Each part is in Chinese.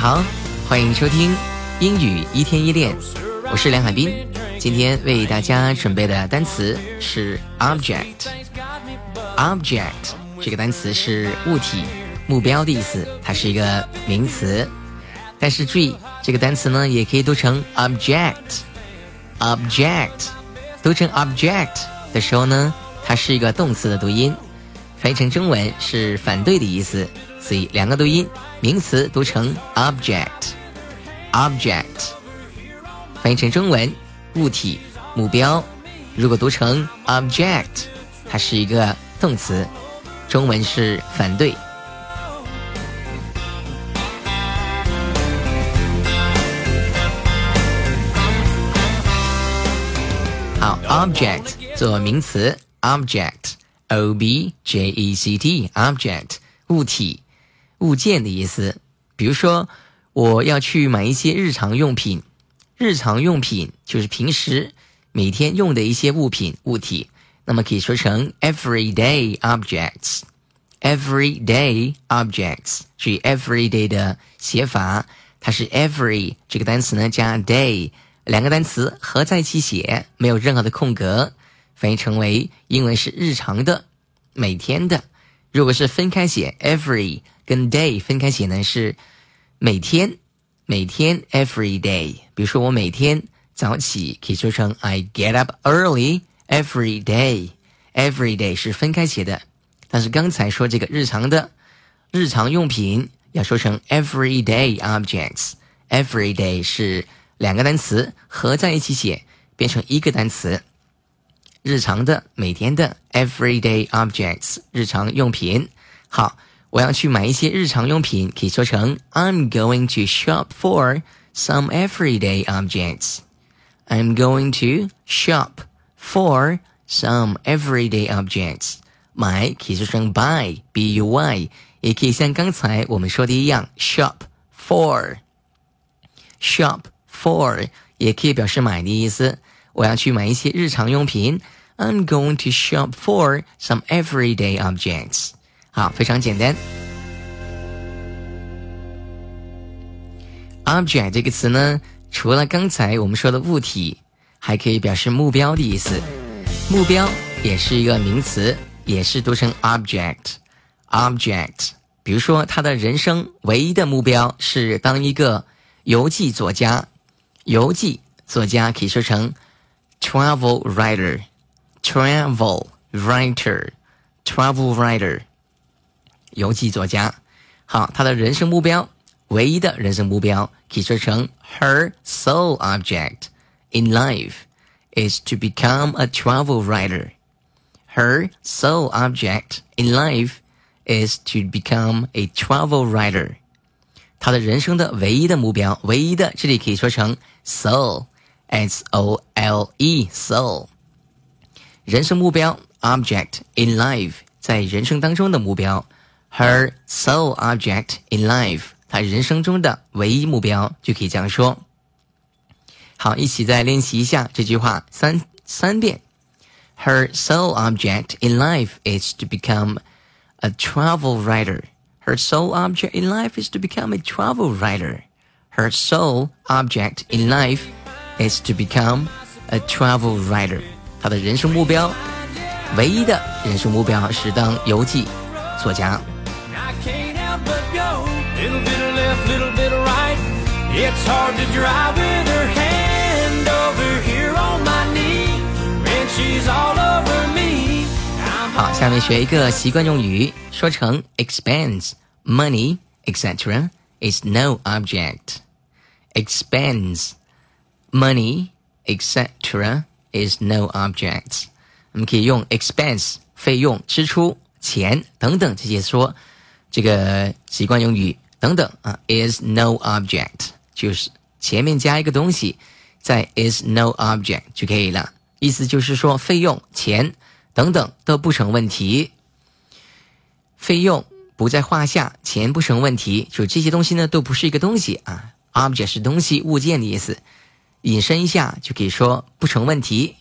好，欢迎收听英语一天一练，我是梁海滨。今天为大家准备的单词是 object。object 这个单词是物体、目标的意思，它是一个名词。但是注意，这个单词呢也可以读成 object。object 读成 object 的时候呢，它是一个动词的读音，翻译成中文是反对的意思。所以两个读音，名词读成 object，object，翻译成中文，物体、目标。如果读成 object，它是一个动词，中文是反对。好，object 做名词，object，o b j e c t，object，物体。物件的意思，比如说我要去买一些日常用品，日常用品就是平时每天用的一些物品物体，那么可以说成 everyday objects，everyday objects。注意 everyday 的写法，它是 every 这个单词呢加 day 两个单词合在一起写，没有任何的空格，翻译成为英文是日常的、每天的。如果是分开写，every 跟 day 分开写呢是每天，每天 every day。比如说我每天早起可以说成 I get up early every day。every day 是分开写的，但是刚才说这个日常的日常用品要说成 everyday objects。every day 是两个单词合在一起写，变成一个单词。日常的、每天的 everyday objects 日常用品。好，我要去买一些日常用品，可以说成 I'm going to shop for some everyday objects. I'm going to shop for some everyday objects. 买可以说成 buy b u y，也可以像刚才我们说的一样 shop for shop for 也可以表示买的意思。 我要去买一些日常用品。I'm going to shop for some everyday objects。好，非常简单。object 这个词呢，除了刚才我们说的物体，还可以表示目标的意思。目标也是一个名词，也是读成 object。object，比如说他的人生唯一的目标是当一个游记作家。游记作家可以说成 travel writer。travel writer travel writer 游记作家。好，他的人生目标，唯一的人生目标可以说成 her sole object in life is to become a travel writer. Her sole object in life is to become a travel writer. 他的人生的唯一的目标，唯一的这里可以说成 sole，s o l e sole。人生目标 object in life 在人生当中的目标，her sole object in life 她人生中的唯一目标就可以这样说。好，一起再练习一下这句话三三遍。Her sole object in life is to become a travel writer. Her sole object in life is to become a travel writer. Her sole object in life is to become a travel writer. 他的人生目标，唯一的人生目标是当游记作家。好，下面学一个习惯用语，说成 expense, money, etc. is no object. Expense, money, etc. is no object。我们可以用 expense 费用、支出、钱等等这些说这个习惯用语等等啊，is no object 就是前面加一个东西，在 is no object 就可以了。意思就是说费用、钱等等都不成问题，费用不在话下，钱不成问题，就这些东西呢都不是一个东西啊。object 是东西、物件的意思。引申一下，就可以说不成问题。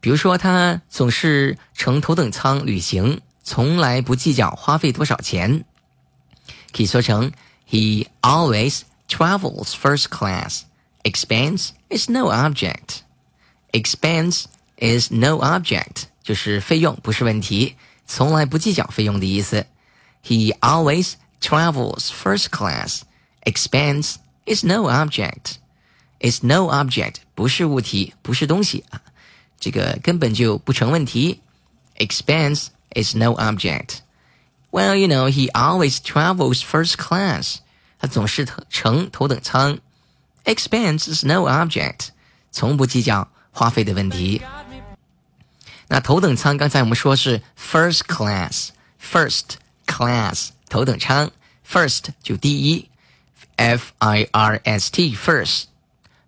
比如说，他总是乘头等舱旅行，从来不计较花费多少钱，可以说成 He always travels first class. Expense is no object. Expense is no object，就是费用不是问题，从来不计较费用的意思。He always travels first class. Expense is no object. Is no object 不是物体，不是东西啊，这个根本就不成问题。Expense is no object. Well, you know, he always travels first class. 他总是乘头等舱。Expense is no object. 从不计较花费的问题。那头等舱刚才我们说是 first class，first class 头等舱，first 就第一，f i r s t first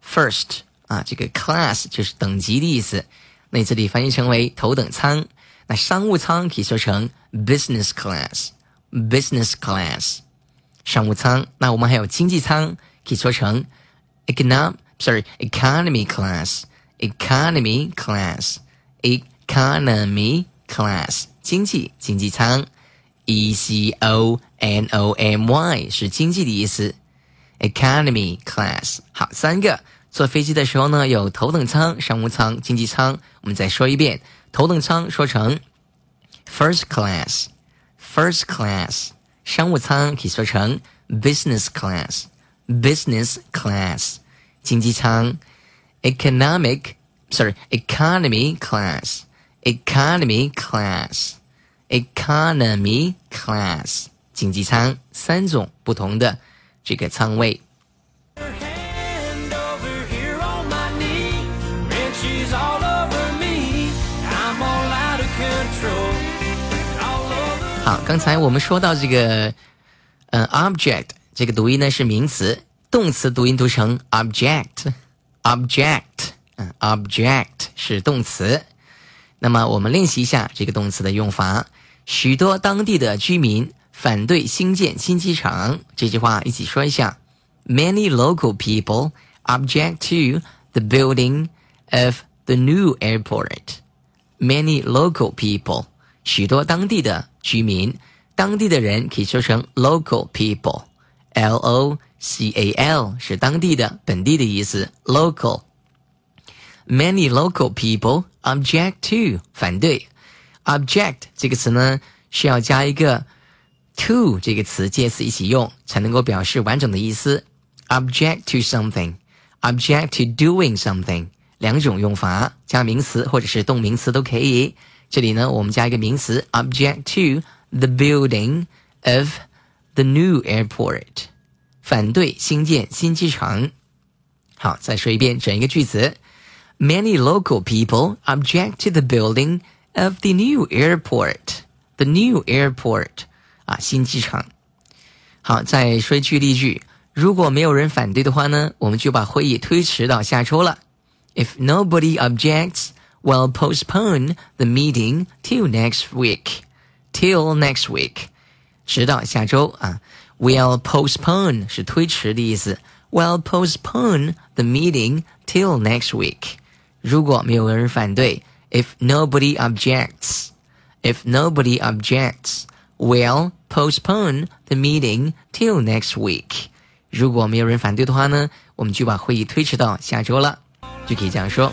first 啊，这个 class 就是等级的意思。那这里翻译成为头等舱。那商务舱可以说成 business class，business class 商务舱。那我们还有经济舱，可以说成 economy，sorry economy class。economy class, economy class 经济经济舱，e c o n o m y 是经济的意思，economy class 好三个。坐飞机的时候呢，有头等舱、商务舱、经济舱。我们再说一遍，头等舱说成 first class，first class，商务舱可以说成 business class，business class，经济舱。economic sorry economy class economy class economy class 经济舱三种不同的这个仓位。好，刚才我们说到这个，嗯，object 这个读音呢是名词，动词读音读成 object。object，嗯，object 是动词。那么我们练习一下这个动词的用法。许多当地的居民反对新建新机场。这句话一起说一下：Many local people object to the building of the new airport. Many local people，许多当地的居民，当地的人可以说成 local people，L O。C A L 是当地的、本地的意思，local。Many local people object to 反对，object 这个词呢是要加一个 to 这个词介词一起用，才能够表示完整的意思。Object to something，object to doing something，两种用法，加名词或者是动名词都可以。这里呢，我们加一个名词，object to the building of the new airport。反对新建新机场。好，再说一遍整一个句子：Many local people object to the building of the new airport. The new airport 啊，新机场。好，再说一句例句：如果没有人反对的话呢，我们就把会议推迟到下周了。If nobody objects, we'll postpone the meeting till next week. Till next week，直到下周啊。We'll postpone 是推迟的意思。We'll postpone the meeting till next week。如果没有人反对，if nobody objects, if nobody objects, will postpone the meeting till next week。如果没有人反对的话呢，我们就把会议推迟到下周了，就可以这样说。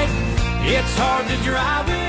It's hard to drive